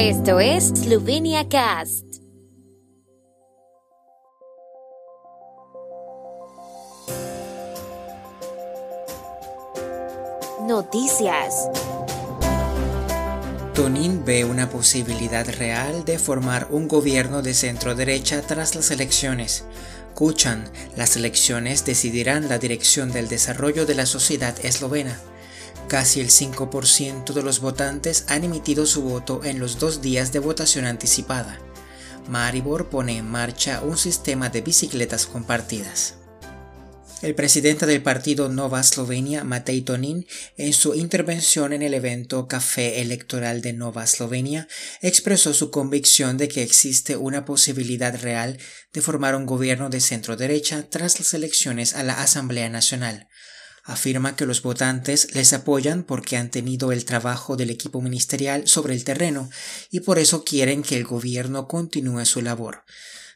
Esto es Slovenia Cast. Noticias. Tonin ve una posibilidad real de formar un gobierno de centro derecha tras las elecciones. Kuchan, las elecciones decidirán la dirección del desarrollo de la sociedad eslovena. Casi el 5% de los votantes han emitido su voto en los dos días de votación anticipada. Maribor pone en marcha un sistema de bicicletas compartidas. El presidente del partido Nova Slovenia, Matej Tonin, en su intervención en el evento Café Electoral de Nova Slovenia, expresó su convicción de que existe una posibilidad real de formar un gobierno de centro derecha tras las elecciones a la Asamblea Nacional. Afirma que los votantes les apoyan porque han tenido el trabajo del equipo ministerial sobre el terreno y por eso quieren que el gobierno continúe su labor.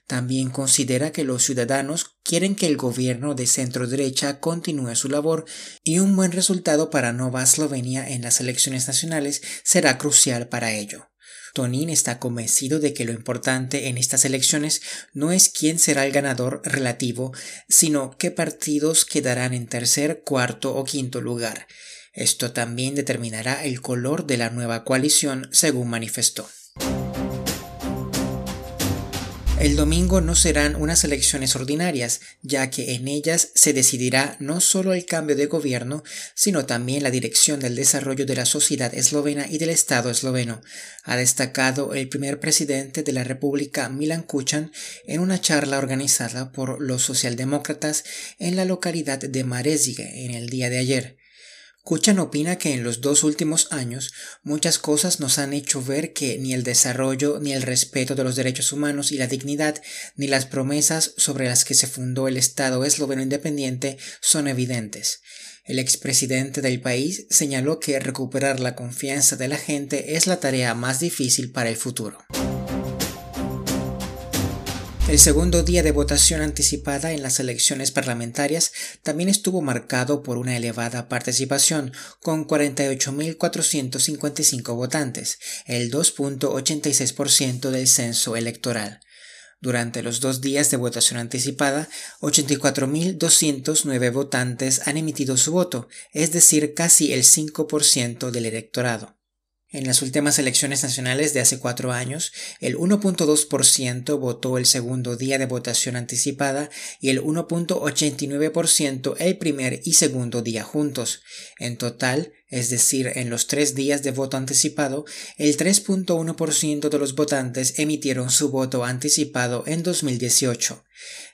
También considera que los ciudadanos quieren que el gobierno de centro derecha continúe su labor y un buen resultado para Nova Eslovenia en las elecciones nacionales será crucial para ello. Tonin está convencido de que lo importante en estas elecciones no es quién será el ganador relativo, sino qué partidos quedarán en tercer, cuarto o quinto lugar. Esto también determinará el color de la nueva coalición, según manifestó. El domingo no serán unas elecciones ordinarias, ya que en ellas se decidirá no solo el cambio de gobierno, sino también la dirección del desarrollo de la sociedad eslovena y del Estado esloveno, ha destacado el primer presidente de la República Milan Kuchan en una charla organizada por los socialdemócratas en la localidad de Marezige en el día de ayer. Kuchan opina que en los dos últimos años muchas cosas nos han hecho ver que ni el desarrollo, ni el respeto de los derechos humanos y la dignidad, ni las promesas sobre las que se fundó el Estado esloveno independiente son evidentes. El expresidente del país señaló que recuperar la confianza de la gente es la tarea más difícil para el futuro. El segundo día de votación anticipada en las elecciones parlamentarias también estuvo marcado por una elevada participación, con 48.455 votantes, el 2.86% del censo electoral. Durante los dos días de votación anticipada, 84.209 votantes han emitido su voto, es decir, casi el 5% del electorado. En las últimas elecciones nacionales de hace cuatro años, el 1.2% votó el segundo día de votación anticipada y el 1.89% el primer y segundo día juntos. En total, es decir, en los tres días de voto anticipado, el 3.1% de los votantes emitieron su voto anticipado en 2018.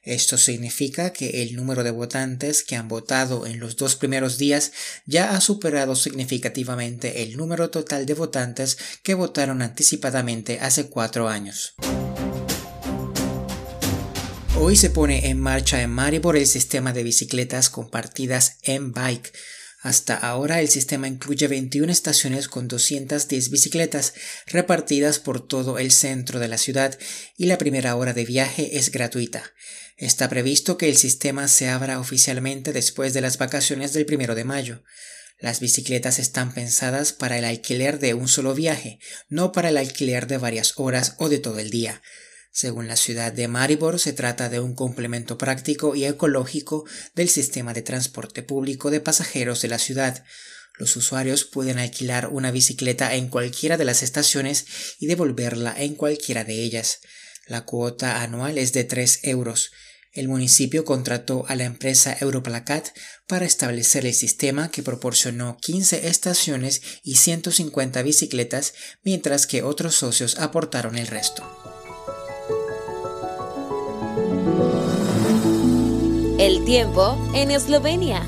Esto significa que el número de votantes que han votado en los dos primeros días ya ha superado significativamente el número total de votantes que votaron anticipadamente hace cuatro años. Hoy se pone en marcha en Maribor el sistema de bicicletas compartidas en Bike hasta ahora el sistema incluye 21 estaciones con 210 bicicletas repartidas por todo el centro de la ciudad y la primera hora de viaje es gratuita. Está previsto que el sistema se abra oficialmente después de las vacaciones del primero de mayo. Las bicicletas están pensadas para el alquiler de un solo viaje, no para el alquiler de varias horas o de todo el día. Según la ciudad de Maribor, se trata de un complemento práctico y ecológico del sistema de transporte público de pasajeros de la ciudad. Los usuarios pueden alquilar una bicicleta en cualquiera de las estaciones y devolverla en cualquiera de ellas. La cuota anual es de 3 euros. El municipio contrató a la empresa Europlacat para establecer el sistema que proporcionó 15 estaciones y 150 bicicletas, mientras que otros socios aportaron el resto. El tiempo en Eslovenia.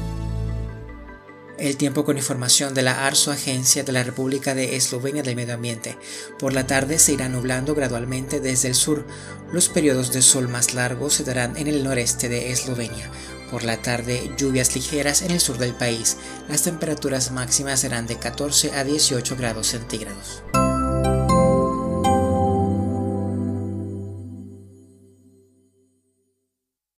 El tiempo con información de la ARSO, Agencia de la República de Eslovenia del Medio Ambiente. Por la tarde se irá nublando gradualmente desde el sur. Los periodos de sol más largos se darán en el noreste de Eslovenia. Por la tarde, lluvias ligeras en el sur del país. Las temperaturas máximas serán de 14 a 18 grados centígrados.